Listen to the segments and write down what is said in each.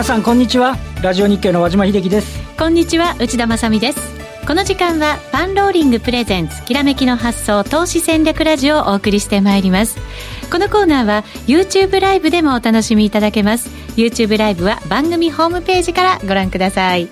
皆さんこんにちは。ラジオ日経の和島秀樹です。こんにちは内田まさです。この時間はパンローリングプレゼンツきらめきの発想投資戦略ラジオをお送りしてまいります。このコーナーは YouTube ライブでもお楽しみいただけます。YouTube ライブは番組ホームページからご覧ください。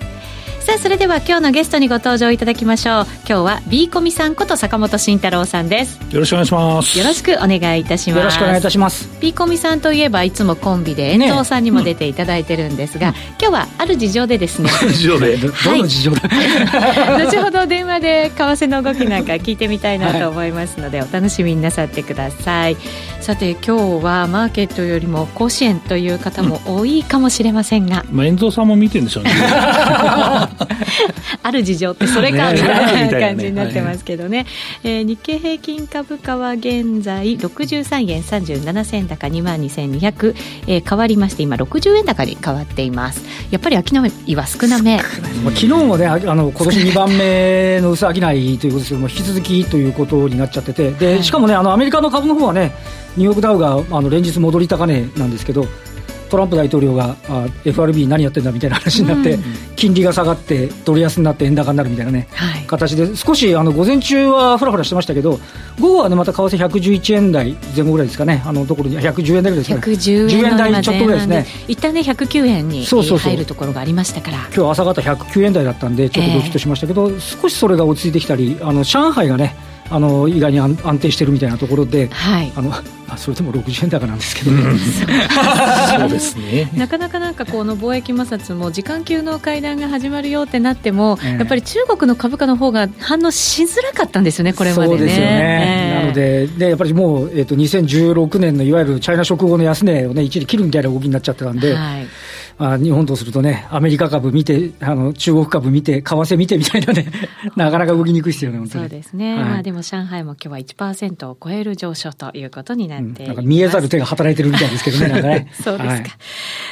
さあそれでは今日のゲストにご登場いただきましょう。今日は B コミさんこと坂本慎太郎さんです。よろしくお願いします。よろしくお願いいたします。よろしくお願いいたします。B コミさんといえばいつもコンビで遠藤さんにも出ていただいてるんですが、ねうん、今日はある事情でですね。事情で、どの事情だ、はい、後ほど電話で為替の動きなんか聞いてみたいなと思いますので、はい、お楽しみになさってください。さて今日はマーケットよりも甲子園という方も多いかもしれませんが、まあ、遠藤さんも見てるんでしょうね ある事情ってそれかみたいな感じになってますけどね、ねえー、日経平均株価は現在63円37銭高2万2200、えー、変わりまして今60円高に変わっています。やっぱり商いは少なめ。昨日もねあの今年2番目の薄商いということですけども引き続きということになっちゃってて。でしかもねあのアメリカの株の方はねニューヨークダウがあの連日戻り高値なんですけどトランプ大統領があ FRB 何やってんだみたいな話になって、うん、金利が下がってドル安になって円高になるみたいなね、はい、形で少しあの午前中はふらふらしてましたけど午後はねまた為替111円台前後ぐらいですかね。あのところに110円台ぐらいですかね。110円台ちょっとぐらいですね。一旦ね109円に入るところがありましたから。今日朝方109円台だったんでちょっとドキッとしましたけど、えー、少しそれが落ち着いてきたりあの上海がねあの意外に安定してるみたいなところで、はい、あの あそれでも60円高なんですけどね、うん、そうですね。なかなかなんかこの貿易摩擦も時間級の会談が始まるよってなっても、えー、やっぱり中国の株価の方が反応しづらかったんですよね、これまで、ね、そうですよね、えー、なのでで、やっぱりもう、えーと、2016年のいわゆるチャイナ食後の安値を、ね、一時切るみたいな動きになっちゃってたんで。はいあ日本とするとね、アメリカ株見て、あの中国株見て、為替見てみたいなね、なかなか動きにくいですよね、そうですね、はい、まあ、でも上海も今日は1%を超える上昇ということになってい、うん、なんか見えざる手が働いてるみたいですけどね、なんかね。そうですか、はい、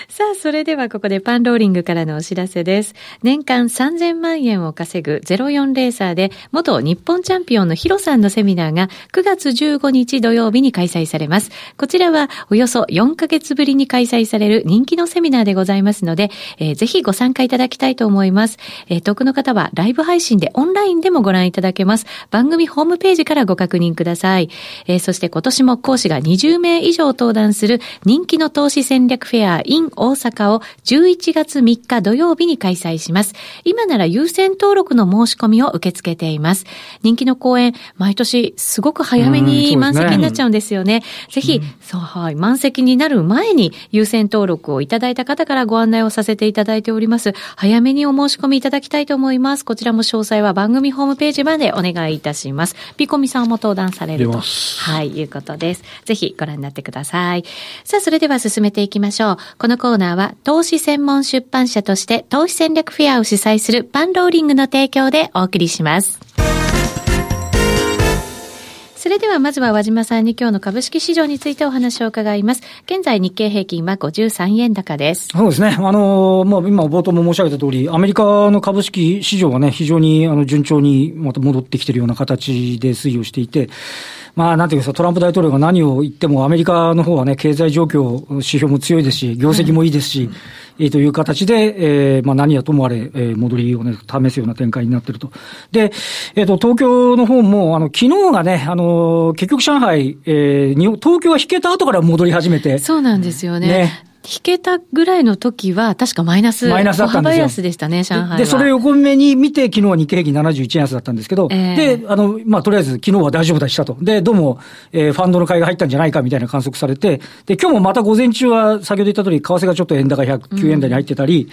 さあ、それではここでパンローリングからのお知らせです。年間3000万円を稼ぐ04レーサーで、元日本チャンピオンのヒロさんのセミナーが9月15日土曜日に開催されます。こちらはおよそ4ヶ月ぶりに開催される人気のセミナーでございますので、えー、ぜひご参加いただきたいと思います。えー、遠くの方はライブ配信でオンラインでもご覧いただけます。番組ホームページからご確認ください。えー、そして今年も講師が20名以上登壇する人気の投資戦略フェア in 大阪を11月3日土曜日に開催します。今なら優先登録の申し込みを受け付けています。人気の講演、毎年すごく早めに満席になっちゃうんですよね。ねぜひ、そうはい、満席になる前に優先登録をいただいた方からご案内をさせていただいております。早めにお申し込みいただきたいと思います。こちらも詳細は番組ホームページまでお願いいたします。ピコミさんも登壇されると。はい、いうことです。ぜひご覧になってください。さあ、それでは進めていきましょう。このコーナーは、投資専門出版社として投資戦略フェアを主催するパンローリングの提供でお送りします。それではまずは和島さんに今日の株式市場についてお話を伺います。現在日経平均は53円高です。そうですね。あの、まあ、今冒頭も申し上げた通り、アメリカの株式市場はね、非常にあの順調にまた戻ってきてるような形で推移をしていて、まあ、なんていうか、トランプ大統領が何を言っても、アメリカの方はね、経済状況、指標も強いですし、業績もいいですし、はい、という形で、えー、まあ、何やともあれ、えー、戻りをね、試すような展開になっていると。で、えっ、ー、と、東京の方も、あの、昨日がね、あの、結局上海、えー、東京は引けた後から戻り始めて。そうなんですよね。ね引けたぐらいの時は、確かマイナス。マイナスだったんですよ。安でしたね、上海は。で、それを横目に見て、昨日は日経平均71円安だったんですけど、えー、で、あの、まあ、とりあえず昨日は大丈夫だしたと。で、どうも、えー、ファンドの買いが入ったんじゃないかみたいな観測されて、で、今日もまた午前中は、先ほど言った通り、為替がちょっと円高109円台に入ってたり、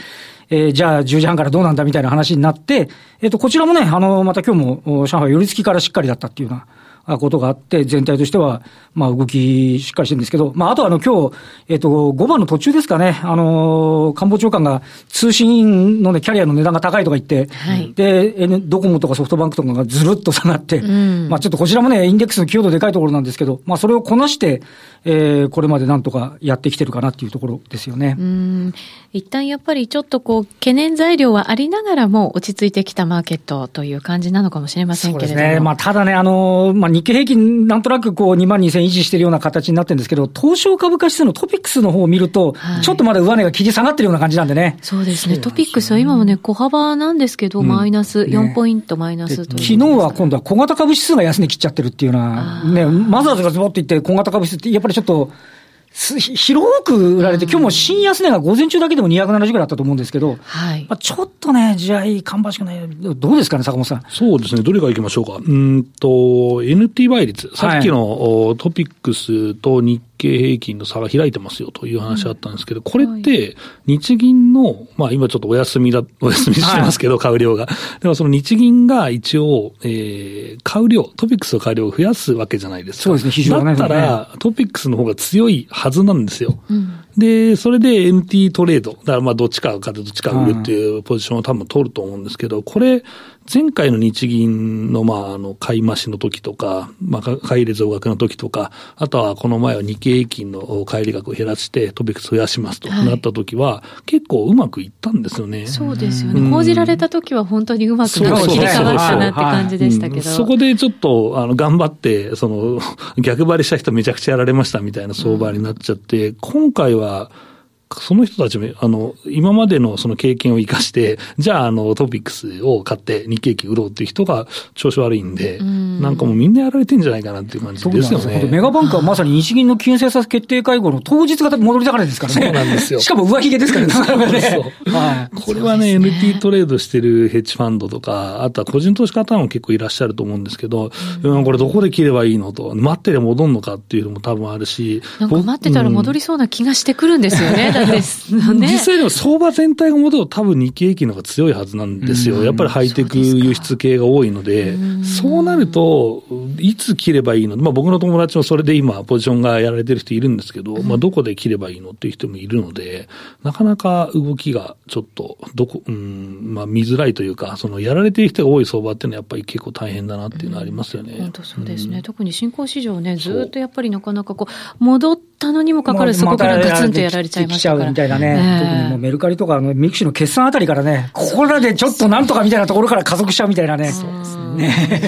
えー、じゃあ10時半からどうなんだみたいな話になって、えっ、ー、と、こちらもね、あの、また今日も、上海寄り付きからしっかりだったっていうような、ことがあって、全体としては、まあ、動きしっかりしてるんですけど、まあ、あとはあの、今日、えっ、と、5番の途中ですかね、あの、官房長官が通信のね、キャリアの値段が高いとか言って、はい、で、ドコモとかソフトバンクとかがずるっと下がって、うん、まあ、ちょっとこちらもね、インデックスの強度でかいところなんですけど、まあ、それをこなして、えー、これまでなんとかやってきてるかなっていうところですよね。うん。一旦やっぱりちょっとこう、懸念材料はありながらも落ち着いてきたマーケットという感じなのかもしれませんけれども。そうですね。まあ、ただね、あの、まあ、日経平均なんとなくこう2万2000維持してるような形になってるんですけど、東証株価指数のトピックスの方を見ると、はい、ちょっとまだ上値が切り下がってるような感じなんでね。そうですね。トピックスは今もね、小幅なんですけど、うん、マイナス、4ポイントマイナスと、昨日は今度は小型株指数が安値切っちゃってるっていうような、ね、マザーズがズボッといって小型株指数ってやっぱりちょっと、広く売られて、今日も新安値が午前中だけでも270ぐらいあったと思うんですけど、はい。まあ、ちょっとね、地合い芳しくない。どうですかね、坂本さん。そうですね。どれからいきましょうか。うんと、NT 倍率。さっきの、トピックスと日経平均の差が開いてますよという話あったんですけど、これって日銀の、まあ今ちょっとお休みだ、お休みしてますけど、買う量が。でもその日銀が一応、えー、買う量、トピックスの買う量を増やすわけじゃないですか。そうですね、非常に、だったら、トピックスの方が強いはずなんですよ。うんで、それで MT トレード。だからまあどっちか買ってどっちか売るっていうポジションを多分取ると思うんですけど、これ、前回の日銀の、まあ、あの、買い増しの時とか、まあ、買い入れ増額の時とか、あとはこの前は日経平均の買い入れ額を減らしてトピックス増やしますとなった時は、はい、結構うまくいったんですよね。そうですよね。報じられた時は本当にうまくなって切り替わったなって感じでしたけど。そこでちょっと、あの、頑張って、その、逆張りした人めちゃくちゃやられましたみたいな相場になっちゃって、うん、今回は、その人たちも、あの、今までのその経験を生かして、じゃあ、あの、トピックスを買って日経期売ろうっていう人が調子悪いんで、んなんかもうみんなやられてんじゃないかなっていう感じですよね。メガバンクはまさに日銀の金融政策決定会合の当日が戻り高値ですからね。そうなんですよ。しかも上髭ですからね。これはね、ね NT トレードしてるヘッジファンドとか、あとは個人投資家も結構いらっしゃると思うんですけど、うん、これどこで切ればいいのと、待ってで戻るのかっていうのも多分あるし。なんか待ってたら戻りそうな気がしてくるんですよね。だって、ね、実際でも相場全体が戻ると多分日経平均の方が強いはずなん。ですよ。やっぱりハイテク輸出系が多いので、そうなると、いつ切ればいいの？まあ僕の友達もそれで今ポジションがやられてる人いるんですけど、まあどこで切ればいいのっていう人もいるので、なかなか動きがちょっと、どこ、うん、まあ見づらいというか、そのやられてる人が多い相場っていうのはやっぱり結構大変だなっていうのはありますよね。本当そうですね。特に新興市場ね、ずっとやっぱりなかなかこう、戻ったのにもかかわらずそこからガツンとやられちゃいましたから。みたいなね。特にもうメルカリとか、あの、ミクシーの決算あたりからね、ここらでちょっとなんとかみたいなところから加速しちゃうみたいなね。そうですね。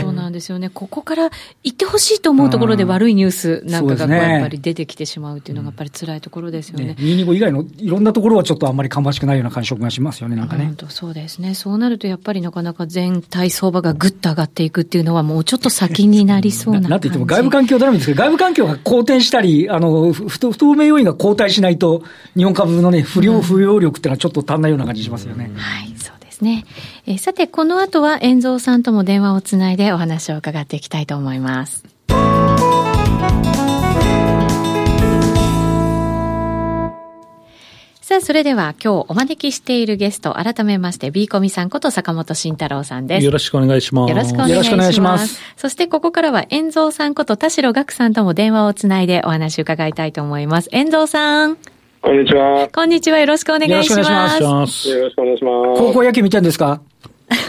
そうなんですよね。ここから行ってほしいと思うところで悪いニュースなんかがやっぱり出てきてしまうっていうのがやっぱり辛いところですよね。ね225以外のいろんなところはちょっとあんまり芳しくないような感触がしますよね、なんかね。本当そうですね。そうなるとやっぱりなかなか全体相場がぐっと上がっていくっていうのはもうちょっと先になりそうななんて言っても外部環境頼みですけど、外部環境が好転したり、あの、不透明要因が後退しないと、日本株のね、不良、不要力っていうのはちょっと足んないような感じしますよね。はい、そうですね。えー、さて、この後は、遠蔵さんとも電話をつないでお話を伺っていきたいと思います。さあ、それでは今日お招きしているゲスト、改めまして、ビーコミさんこと坂本慎太郎さんです。よろしくお願いします。よろしくお願いします。ますそしてここからは、遠蔵さんこと田代岳さんとも電話をつないでお話を伺いたいと思います。遠蔵さん。こんにちは。こんにちは。よろしくお願いします。よろしくお願いします。よろしくお願いします。高校野球見てるんですか？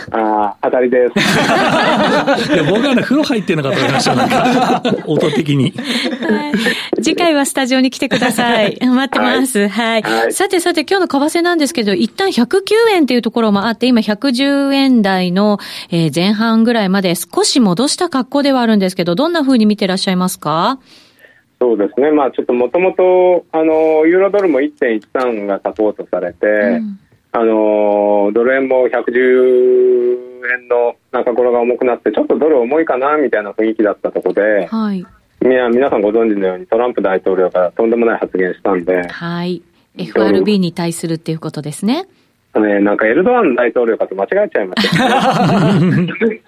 ああ、当たりです。いや、僕はね、風呂入ってなかったか、音的に。はい。次回はスタジオに来てくださ い。待ってます。はい。はい、さてさて、今日の為替なんですけど、一旦109円っていうところもあって、今110円台の、えー、前半ぐらいまで少し戻した格好ではあるんですけど、どんな風に見てらっしゃいますか？そうですね。まあ、ちょっともともと、あの、ユーロドルも1.13がサポートされて、うんあのドル円も110円の中頃が重くなってちょっとドル重いかなみたいな雰囲気だったところで、はい、皆さんご存知のようにトランプ大統領がとんでもない発言したんで、はい、FRB に対するっていうことですね。ね、なんかエルドアン大統領かと間違えちゃいました、ね、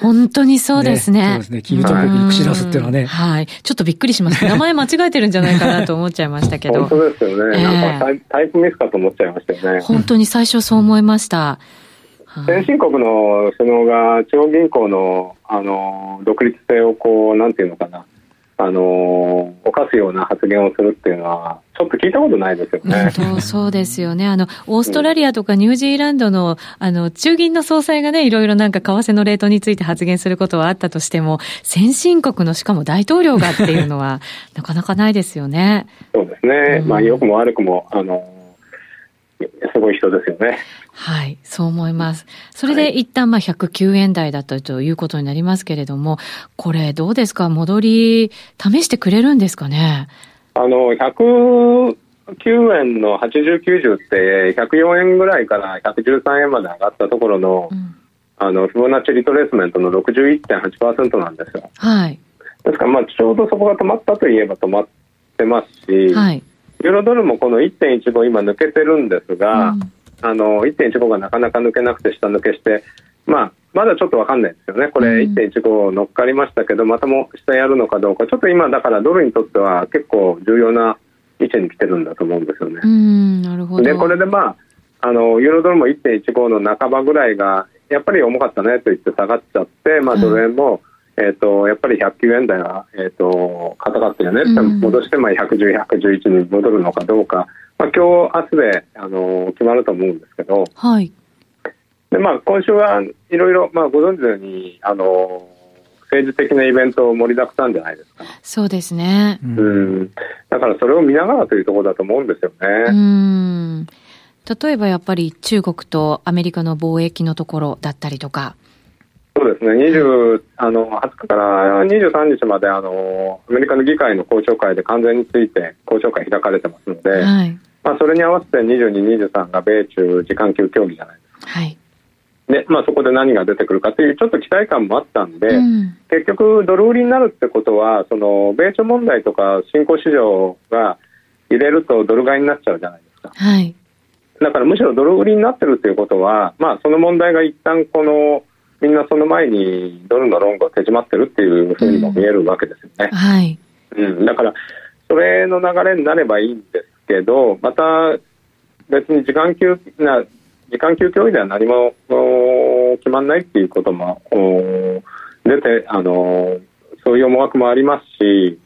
本当にそうですね。ねそうですね。金融当局に口出すっていうのはね。はい。ちょっとびっくりしました。名前間違えてるんじゃないかなと思っちゃいましたけど。本当ですよね。えー、なんかタイプミスかと思っちゃいましたよね。本当に最初そう思いました。先進国の首脳が中央銀行のあの独立性をこうなんていうのかなあの犯すような発言をするっていうのは、ちょっと聞いたことないですよね。そうですよね。あの、オーストラリアとかニュージーランドの、あの、中銀の総裁がね、いろいろなんか為替のレートについて発言することはあったとしても、先進国のしかも大統領がっていうのは、なかなかないですよね。そうですね。うん、まあ、良くも悪くも、あの、すごい人ですよね。はい、そう思います。それで一旦まあ109円台だったということになりますけれども、これどうですか？戻り、試してくれるんですかね？あの、109円の80、90って104円ぐらいから113円まで上がったところの、うん、あの、フィボナッチリトレースメントの61.8%なんですよ。はい。ですから、まあ、ちょうどそこが止まったといえば止まってますし、はい。ユーロドルもこの1.15今抜けてるんですが、うん。あの1.15がなかなか抜けなくて下抜けして、まあ、まだちょっと分かんないですよね、これ、1.15乗っかりましたけど、またも下やるのかどうか、ちょっと今、だからドルにとっては結構重要な位置に来てるんだと思うんですよね。うんなるほど。でこれで、まあ、あのユーロドルも1.15の半ばぐらいが、やっぱり重かったねと言って下がっちゃって、まあ、ドル円も、えーと、やっぱり109円台が、えーと、硬かったよねって戻して、まあ、110、111に戻るのかどうか、まあ、今日明日で、あの決まると思うんですけど、はいでまあ、今週はいろいろ、まあ、ご存知のように、あの政治的なイベントを盛りだくさんじゃないですか。そうですね。うん。だからそれを見ながらというところだと思うんですよね。うん。例えばやっぱり中国とアメリカの貿易のところだったりとか。そうですね、20あの20日から23日まであのアメリカの議会の公聴会で完全について公聴会開かれてますので、はい、まあ、それに合わせて22、23が米中時間級協議じゃないですか。はい。でまあ、そこで何が出てくるかというちょっと期待感もあったんで、うん、結局、ドル売りになるってことはその米朝問題とか新興市場が入れるとドル買いになっちゃうじゃないですか。はい、だからむしろドル売りになってるっていうことは、まあ、その問題が一旦このみんなその前にドルのロングが手締まってるっていうふうにも見えるわけですよね。うん、はい、うん、だからそれの流れになればいいんですけどまた別に時間級な時間級協議では何も決まらないっていうことも出てあのそういう思惑もありますし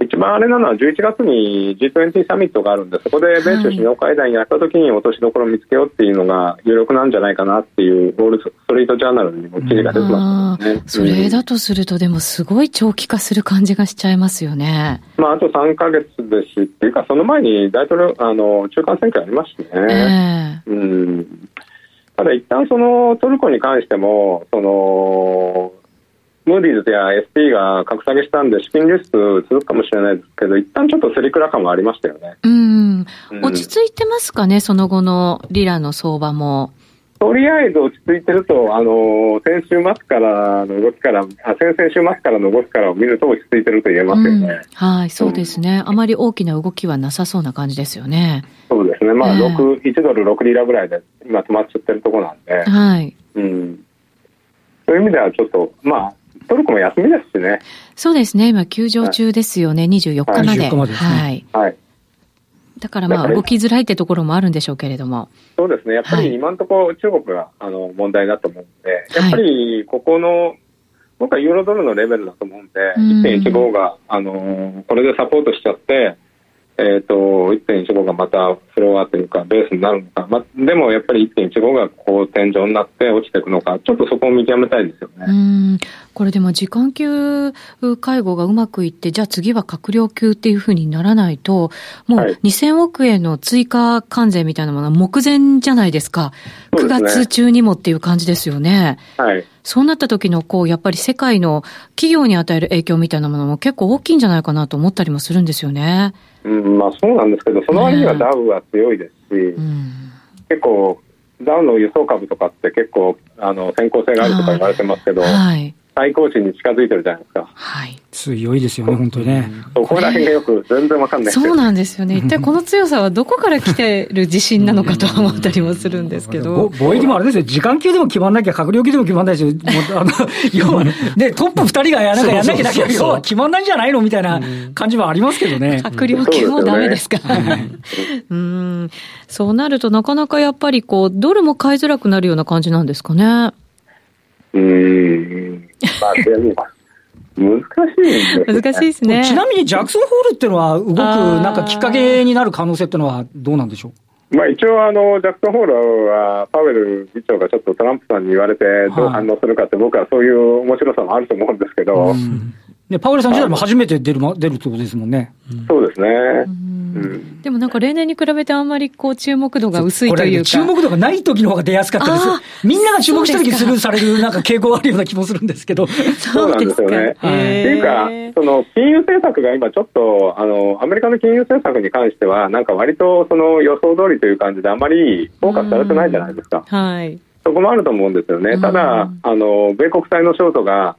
一番あれなのは11月に G20 サミットがあるんでそこで米中首脳会談やった時に落としどころを見つけようっていうのが有力なんじゃないかなっていうウォール・ストリート・ジャーナルにも記事が出てますね、それだとするとでもすごい長期化する感じがしちゃいますよね。まあ、あと3か月ですしっていうかその前に大統領あの中間選挙ありましてね、えー、うん。ただ一旦そのトルコに関してもそのムーディーズや SP が格下げしたんで、資金流出続くかもしれないですけど、一旦ちょっとセリクラ感もありましたよね。うん。落ち着いてますかね、その後のリラの相場も。とりあえず落ち着いてると、あの、先週末からの動きから、あ先々週末からの動きからを見ると落ち着いてると言えますよね。うん、はい、そうですね、うん、あまり大きな動きはなさそうな感じですよね。そうですね。まあ、6、1ドル6リラぐらいで今止まっちゃってるところなんで。はい。うん。そういう意味ではちょっと、まあ、トルコも休みですしね。そうですね。今、休場中ですよね。はい、24日まで。はい、までね、はい。はい。だからまあ、動きづらいってところもあるんでしょうけれども。そうですね。やっぱり今のところ中国が、あの問題だと思うんで、やっぱりここの、僕はユーロドルのレベルだと思うんで、1.15が、あのこれでサポートしちゃって、えーと、1.15がまたフロアというかベースになるのか、ま、でもやっぱり1.15がこう天井になって落ちていくのか。ちょっとそこを見極めたいですよね。うん。これでも時間級介護がうまくいってじゃあ次は閣僚級っていうふうにならないともう2000億円の追加関税みたいなものは目前じゃないですか、はい、9月中にもっていう感じですよね。はいそうなった時の、こう、やっぱり世界の企業に与える影響みたいなものも結構大きいんじゃないかなと思ったりもするんですよね。うん、まあそうなんですけど、その割にはダウは強いですし、うん、結構、ダウの輸送株とかって結構、あの、先行性があるとか言われてますけど、はい、最高値に近づいてるじゃないですか。はい。強いですよね、本当にね。そこら辺がよく全然わかんないそうなんですよね。一体この強さはどこから来てる自信なのかと思ったりもするんですけど。貿易もあれですよ、時間級でも決まんなきゃ、閣僚級でも決まんないし、もうあの、要は、ね、トップ二人がやらなきゃやらなきゃ、要は決まんないんじゃないのみたいな感じはありますけどね。閣僚級もダメですか。うん。そうなるとなかなかやっぱりこう、ドルも買いづらくなるような感じなんですかね。うん。まあ、でも、難しいですね。難しいですね。ちなみにジャクソンホールっていうのは、動く、なんかきっかけになる可能性っていうのはどうなんでしょう？まあ一応あの、ジャクソンホールは、パウエル議長がちょっとトランプさんに言われて、どう反応するかって、僕はそういう面白さもあると思うんですけど。ね、パウエルさん自体も初めて出る、出るってことですもんね。そうですね。でもなんか例年に比べてあんまりこう注目度が薄いというか。注目度がない時の方が出やすかったですよ。みんなが注目した時スルーされるなんか傾向があるような気もするんですけど。そうなんですよね。っていうか、その金融政策が今ちょっと、あの、アメリカの金融政策に関しては、なんか割とその予想通りという感じであまりフォーカスされてないじゃないですか。はい。そこもあると思うんですよね。ただ、あの、米国債のショートが、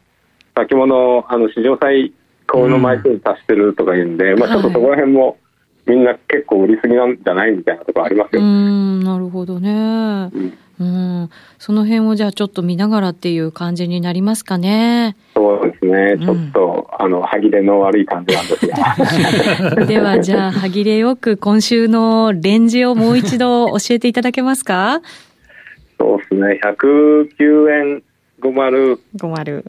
先物、あの、市場最高の枚数に達してるとか言うんで、まあちょっとそこら辺も、みんな結構売りすぎなんじゃないみたいなところありますよ、ね。うん、なるほどね。うんうん、その辺をじゃあちょっと見ながらっていう感じになりますかね。そうですね。ちょっと、うん、あの、歯切れの悪い感じなんですが。では、じゃあ、歯切れよく今週のレンジをもう一度教えていただけますか？そうですね。109円50。50。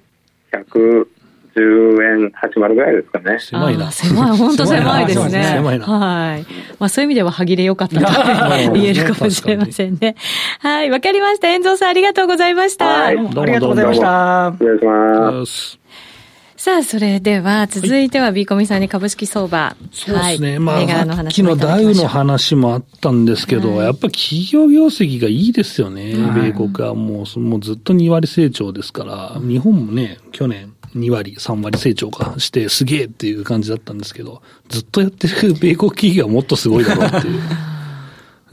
100。10円80ぐらいですかね。狭いな。狭い、本当狭いですね。狭いな。はい。まあそういう意味では歯切れ良かったと 言えるかもしれませんね。はい、わかりました。遠藤さんありがとうございました。はい、どうもありがとうございました。失礼します。さあ、それでは、続いては、ビーコミさんに株式相場。そうですね。はい、まあ、さっきのダウの話もあったんですけど、はい、やっぱり企業業績がいいですよね。米国はもう、もうずっと2割成長ですから、日本もね、去年、2割、3割成長かして、すげえっていう感じだったんですけど、ずっとやってる 米国企業はもっとすごいだろうっていう。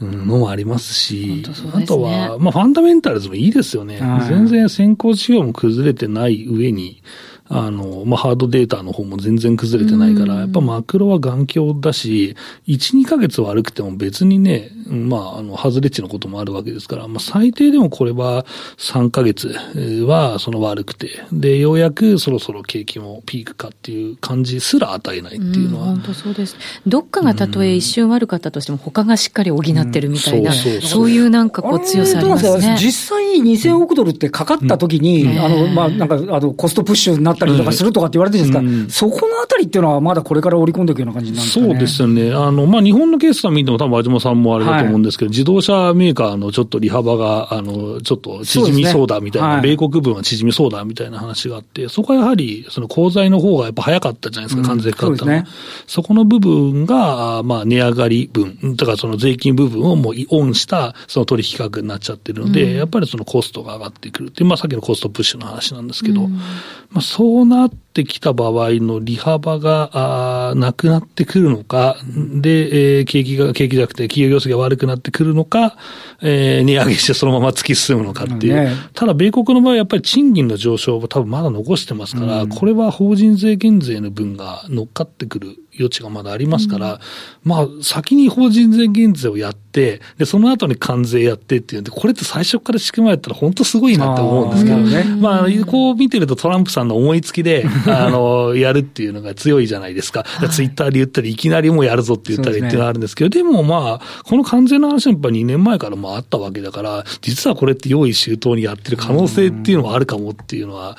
のもありますし、すね、あとは、まあ、ファンダメンタルズもいいですよね。全然先行事業も崩れてない上に、あの、まあ、ハードデータの方も全然崩れてないから、やっぱマクロは眼鏡だし、1、2ヶ月悪くても別にね、まあ、あの、外れ値のこともあるわけですから、まあ、最低でもこれは3ヶ月はその悪くて、で、ようやくそろそろ景気もピークかっていう感じすら与えないっていうのは。本当そうです。どっかがたとえ一瞬悪かったとしても、他がしっかり補ってるみたいな、そういうなんかこう強さありますね。実際2000億ドルってかかった時に、あの、まあ、なんか、あの、コストプッシュになったりとかするとかって言われてるんですか、うん、そこのあたりっていうのはまだこれから織り込んでいくような感じなんですか、ね、そうですよね。あの、まあ、日本のケースは見ても多分、和島さんもあれだと思うんですけど、はい、自動車メーカーのちょっと利幅が、あの、ちょっと縮みそうだみたいな、ねはい、米国分は縮みそうだみたいな話があって、そこはやはり、その鋼材の方がやっぱ早かったじゃないですか、関税かかったの、うん、そね、そこの部分が、まあ、値上がり分、だからその税金部分をもうオンした、その取引価格になっちゃってるので、うん、やっぱりそのコストが上がってくるっていう、まあ、さっきのコストプッシュの話なんですけど、うん、まあ、そうなってきた場合の利幅が、あなくなってくるのか、で、えー、景気が、景気じゃなくて企業業績が悪くなってくるのか、えー、値上げしてそのまま突き進むのかっていう。ね、ただ、米国の場合はやっぱり賃金の上昇を多分まだ残してますから、うん、これは法人税減税の分が乗っかってくる余地がまだありますから、うん、まあ、先に法人税減税をやって、で、その後に関税やってっていうんで、これって最初から仕組まれたら本当すごいなって思うんですけど、ね、まあ、こう見てるとトランプさんの思いつきで、あの、やるっていうのが強いじゃないですか。ツイッターで言ったり、いきなりもうやるぞって言ったりっていうのがあるんですけど、でね、でもまあ、この関税の話はやっぱ2年前からもあったわけだから、実はこれって用意周到にやってる可能性っていうのはあるかもっていうのは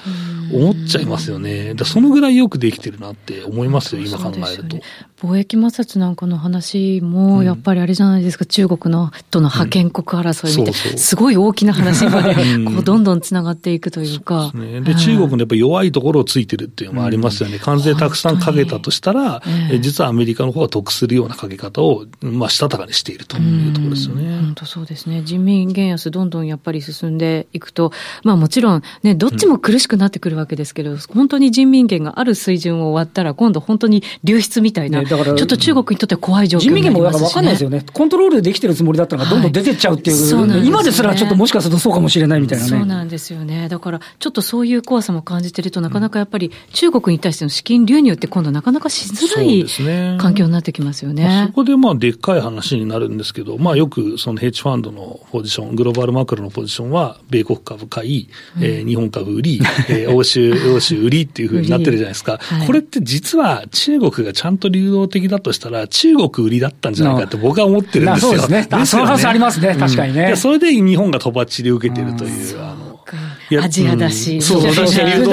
思っちゃいますよね。だそのぐらいよくできてるなって思いますよ、今考えると。貿易摩擦なんかの話も、やっぱりあれじゃないですか、うん、中国のとの覇権国争いみたいな、すごい大きな話まで、こう、どんどんつながっていくというか。で、ね、で中国のやっぱ弱いところをついてるっていうのもありますよね。関税たくさんかけたとしたら、えー、実はアメリカの方が得するようなかけ方を、まあ、したたかにしているというところですよね。本当そうですね。人民元安どんどんやっぱり進んでいくと、まあもちろんね、どっちも苦しくなってくるわけですけど、うん、本当に人民元がある水準を割ったら、今度本当に流出みたいな、ね、ちょっと中国にとっては怖い状況人民元もだかんないですよね。コントロールできてるつもりだったのがどんどん出てっちゃうっていう。はい、今ですらちょっともしかするとそうかもしれないみたいなね。そうなんですよね。だから、ちょっとそういう怖さも感じてると、なかなかやっぱり中国に対しての資金流入って今度なかなかしづらい環境になってきますよね。ねそこでまあでっかい話になるんですけど、まあよくそのヘッジファンドのポジション、グローバルマクロのポジションは、米国株買い、うん、えー、日本株売り、えー、欧州、欧州売りっていうふうになってるじゃないですか。はい、これって実は中国がちゃんと流動的だとしたら、中国売りだったんじゃないかって僕は思ってるんですよ。そうですね。その話ありますね、確かにね。それで日本がとばっちり受けてるという、あの。アジアだし。そうそうそう。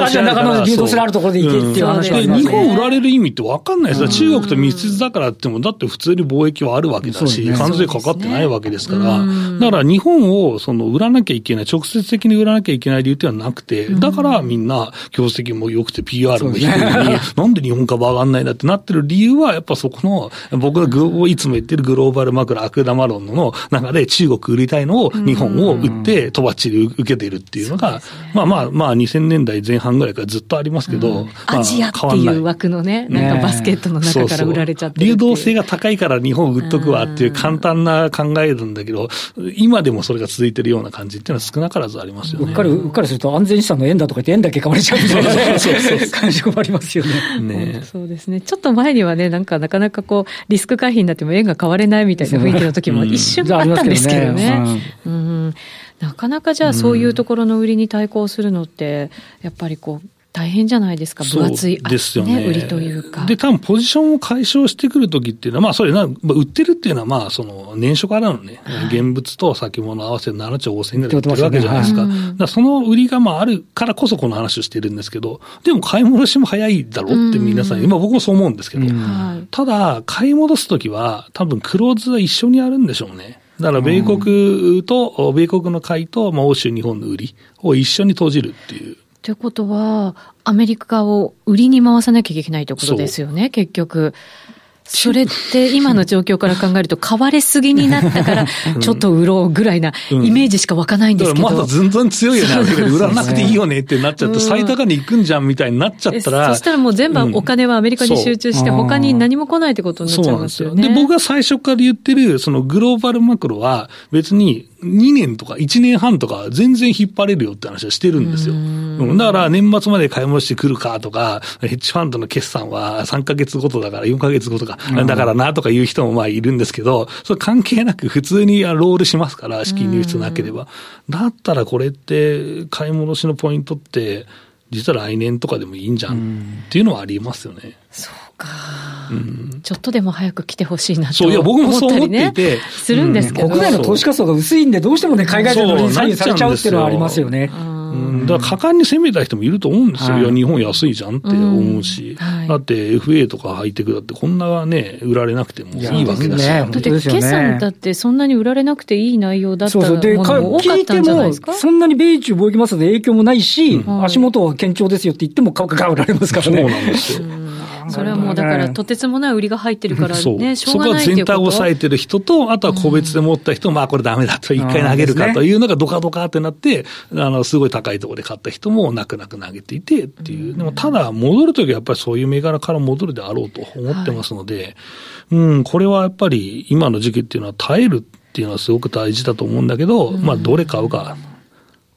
アジアの中の流動性あるところで行けっていう話で、日本売られる意味って分かんないです。中国と密接だからっても、だって普通に貿易はあるわけだし、関税かかってないわけですから、だから日本をその売らなきゃいけない、直接的に売らなきゃいけない理由ってはなくて、だからみんな業績も良くて PR も低いのに、なんで日本株上がんないんだってなってる理由は、やっぱそこの、僕がいつも言ってるグローバルマクロ悪玉論の中で中国売りたいのを日本を売ってとばっちり受けてるっていうのが、まあまあまあ2000年代前半ぐらいからずっとありますけど、アジアっていう枠のね、なんかバスケットの中から売られちゃって流動性が高いから日本売っとくわっていう簡単な考えるんだけど、今でもそれが続いてるような感じっていうのは少なからずありますよね。うっかり、うっかりすると安全資産の円だとか言って円だけ 買われちゃうみたいな感触もありますよね。ねそうですね。ちょっと前にはね、なんかなかなかこう、リスク回避になっても円が買われないみたいな雰囲気の時も一瞬あったんですけどね。うんなかなかじゃあそういうところの売りに対抗するのって、やっぱりこう、大変じゃないですか、分厚い、ですよね、売りというか。で、多分ポジションを解消してくるときっていうのは、まあ、それな、売ってるっていうのは、まあ、その、年初からのね、はい、現物と先物合わせて7兆5000円ぐらい売ってるわけじゃないですか。ねはい、だその売りがまああるからこそこの話をしてるんですけど、でも買い戻しも早いだろうって皆さん、今僕もそう思うんですけど、ただ、買い戻すときは、多分クローズは一緒にあるんでしょうね。だから米国と、米国の買いと、まあ、欧州、日本の売りを一緒に投じるっていう。ということは、アメリカを売りに回さなきゃいけないということですよね、結局。それって今の状況から考えると、買われすぎになったから、ちょっと売ろうぐらいなイメージしか湧かないんですけど。うん、まだ全然強いよね。売らなくていいよねってなっちゃって、最高値行くんじゃんみたいになっちゃったら。そしたらもう全部お金はアメリカに集中して、他に何も来ないってことになっちゃいますよね。で僕が最初から言ってる、そのグローバルマクロは別に2年とか1年半とか全然引っ張れるよって話はしてるんですよ。だから年末まで買い戻してくるかとか、ヘッジファンドの決算は3ヶ月ごとだから4ヶ月ごとか、だからなとか言う人もまあいるんですけど、それ関係なく普通にロールしますから、資金流出なければ。だったらこれって買い戻しのポイントって、実は来年とかでもいいんじゃんっていうのはありますよね。そうか、うん、ちょっとでも早く来てほしいなとそういや僕もそう思っていて、するんですけど、国内の投資活動が薄いんで、どうしてもね、海外勢の左右されちゃうっていうのはありますよね。だから果敢に攻めた人もいると思うんですよ。はい、いや、日本安いじゃんって思うし。うん。はい、だって FA とかハイテクだってこんなね、売られなくてもいいわけだし。ね、だって決算だってそんなに売られなくていい内容だったものも多かったんじゃないですか？そんなに米中貿易摩擦で影響もないし、うん、足元は堅調ですよって言っても株価が売られますからね。そうなんですよ。それはもうだから、とてつもない売りが入ってるからね、しょうがないそこは全体を抑えてる人と、あとは個別で持った人、まあこれダメだと、一回投げるかというのがドカドカってなって、あの、すごい高いところで買った人も泣く泣く投げていてっていう。でもただ、戻るときはやっぱりそういう銘柄から戻るであろうと思ってますので、うん、これはやっぱり今の時期っていうのは耐えるっていうのはすごく大事だと思うんだけど、まあどれ買うか。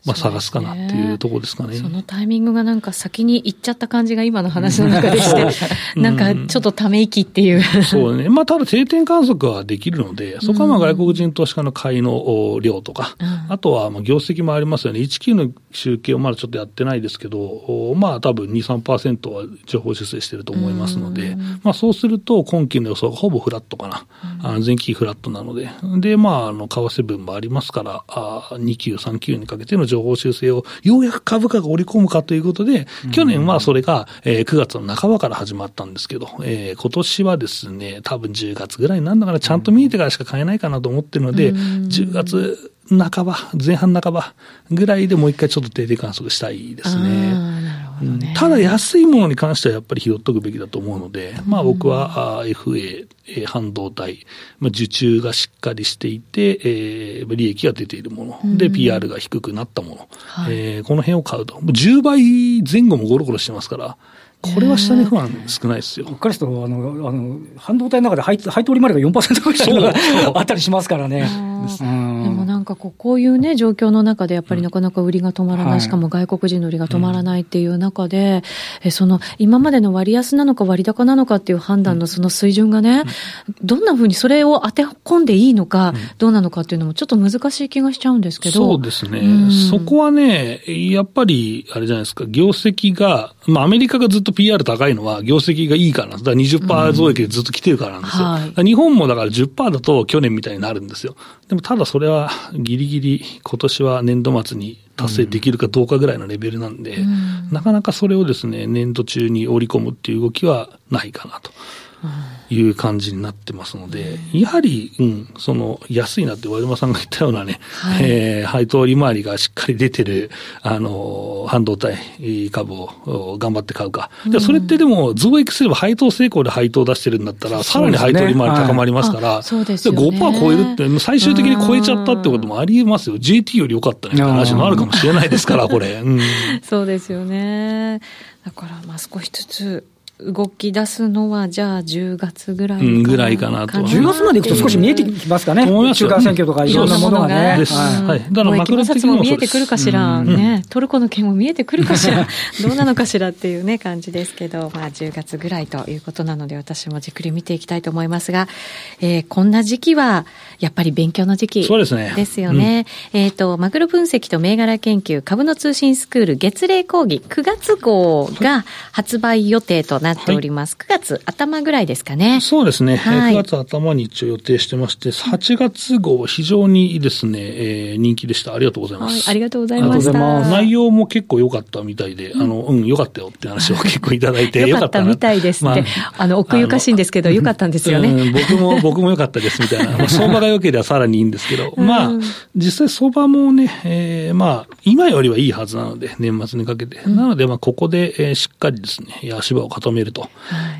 まあ、探すかなっていうところですかね。そのタイミングがなんか先に行っちゃった感じが今の話の中でして、なんかちょっとため息っていう。そうね。まあ、ただ定点観測はできるので、そこはまあ外国人投資家の買いの量とか、うん、あとはまあ業績もありますよね。19の集計をまだちょっとやってないですけど、まあ多分2、3%は情報修正してると思いますので、まあそうすると今期の予想がほぼフラットかな。あ前期フラットなので。で、まあ、あの、為替分もありますから、あ2級、3級にかけての情報修正をようやく株価が織り込むかということで、去年はそれが、えー、9月の半ばから始まったんですけど、えー、今年はですね、多分10月ぐらいになるのかな、ちゃんと見えてからしか買えないかなと思ってるので、10月半ば、前半半ばぐらいでもう一回ちょっと定点観測したいですね。ね、ただ安いものに関してはやっぱり拾っとくべきだと思うので、まあ僕は FA、半導体、まあ、受注がしっかりしていて、えー、利益が出ているもの、で、PR が低くなったもの、はい、えー、この辺を買うと。10倍前後もゴロゴロしてますから、これは下値不安少ないですよ。うっかりすと、あの、あの、半導体の中で配配当利回りが4%ぐらいあったりしますからね。でもなんかこう、こういうね、状況の中でやっぱりなかなか売りが止まらない、しかも外国人の売りが止まらないっていう中で、えその、今までの割安なのか割高なのかっていう判断のその水準がね、どんなふうにそれを当て込んでいいのか、どうなのかっていうのもちょっと難しい気がしちゃうんですけど。そうですね。そこはね、やっぱり、あれじゃないですか、業績が、まあアメリカがずっとと PR 高いのは業績がいいからなんです。だから20%増益でずっと来てるからなんですよ。はい、日本もだから10%だと去年みたいになるんですよ。でもただそれはギリギリ今年は年度末に達成できるかどうかぐらいのレベルなんで、うん、なかなかそれをですね、年度中に織り込むっていう動きはないかなと。いう感じになってますので、やはり、うん、その、安いなって和島さんが言ったようなね、はい、えー、配当利回りがしっかり出てる、あの、半導体株を頑張って買うか。うん、それってでも、増益すれば配当成功で配当出してるんだったら、さらに配当利回り高まりますから、そうですね。5%超えるって、最終的に超えちゃったってこともありえますよ。JT より良かったねって話もあるかもしれないですから、これ。うん、そうですよね。だから、まあ少しずつ、動き出すのは、じゃあ10月ぐらいかな、うん、ぐらいかなと。10月までいくと少し見えてきますかね。中間選挙とかいろんなものがね。です。はい。だからマクロ的にも見えてくるかしら、ね。トルコの件も見えてくるかしら、どうなのかしらっていうね、感じですけど、まあ10月ぐらいということなので、私もじっくり見ていきたいと思いますが、えー、こんな時期は、やっぱり勉強の時期そうですね。ですよね。えっ、と、マクロ分析と銘柄研究株の通信スクール月例講義9月号が発売予定となっております。はい月頭ぐらいですかね。そうですね。はい、9月頭に一応予定してまして、8月号非常にですね、えー、人気でした。ありがとうございます。はい、ありがとうございました。内容も結構良かったみたいで、あの、うん、良かったよって話を結構いただいて、良かったみたいですって、まあ、あの、奥ゆかしいんですけど、良かったんですよね。うん、僕も、僕も良かったですみたいな。まあ、相場が良ければさらにいいんですけど、まあ、実際相場もね、えー、まあ、今よりはいいはずなので、年末にかけて。なので、まあ、ここで、えー、しっかりですね、足場を固めると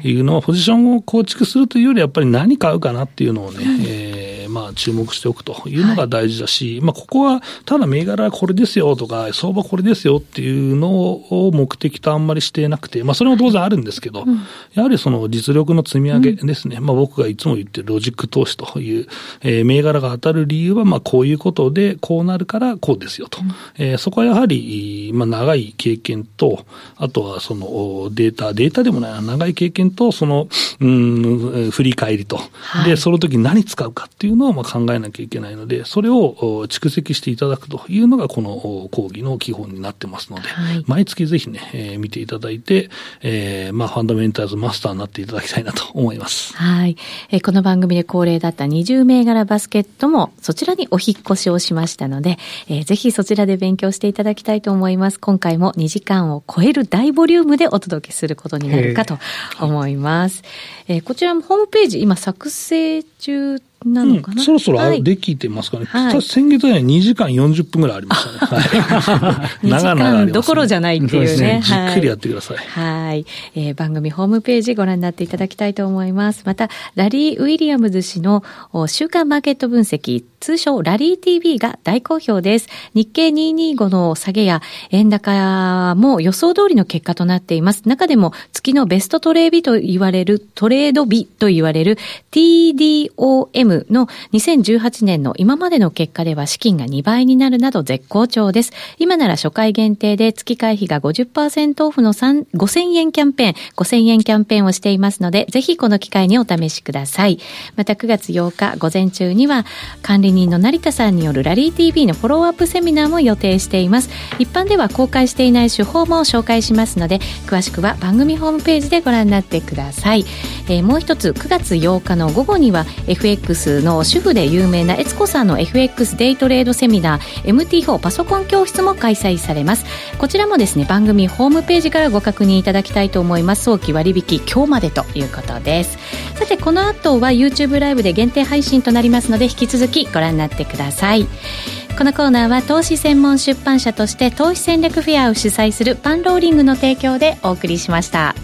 い。うのを、ポジションを構築するというより、やっぱり何買うかなっていうのをね、うん、えー、まあ、注目しておくというのが大事だし、はい、まあ、ここは、ただ銘柄これですよとか、相場これですよっていうのを目的とあんまりしてなくて、まあ、それも当然あるんですけど、うん、やはりその実力の積み上げですね。うん、まあ、僕がいつも言ってるロジック投資という、えー、銘柄が当たる理由は、まあ、こういうことで、こうなるからこうですよと。うん、えー、そこはやはり、まあ、長い経験と、あとはそのデータ、データでもない、長い経験と、その、うん、振り返りと、はい、で、その時何使うかっていうのをまあ考えなきゃいけないので、それを蓄積していただくというのがこの講義の基本になってますので、はい、毎月ぜひね、えー、見ていただいて、えー、まあ、ファンダメンタルズマスターになっていただきたいなと思います。はい。えー、この番組で恒例だった20銘柄バスケットもそちらにお引越しをしましたので、えー、ぜひそちらで勉強していただきたいと思います。今回も2時間を超える大ボリュームでお届けすることになるかと思います。えー、こちらもホームページ、今作成中なのかな、うん、そろそろできてますかね。はい、先月はね、2時間40分ぐらいありましたね。はい、長々、ね、どころじゃないっていうね。じっくりやってください。はい、えー。番組ホームページご覧になっていただきたいと思います。また、ラリー・ウィリアムズ氏の週間マーケット分析、通称ラリー TV が大好評です。日経225の下げや円高も予想通りの結果となっています。中でも月のベストトレー日と言われる、トレード日と言われる TDOM の2018年の今までの結果では資金が2倍になるなど絶好調です。今なら初回限定で月会費が50%オフの5000円キャンペーン、5000円キャンペーンをしていますので、ぜひこの機会にお試しください。また9月8日午前中には管理人の成田さんによるラリー TV のフォローアップセミナーも予定しています。一般では公開していない手法も紹介しますので、詳しくは番組ホームページでご覧になってください。えー、もう一つ9月8日の午後には FX の主婦で有名な悦子さんの FX デイトレードセミナー MT4 パソコン教室も開催されます。こちらもですね番組ホームページからご確認いただきたいと思います。早期割引今日までということです。さてこの後は YouTube ライブで限定配信となりますので引き続きご覧になってください。このコーナーは投資専門出版社として投資戦略フェアを主催するパンローリングの提供でお送りしました。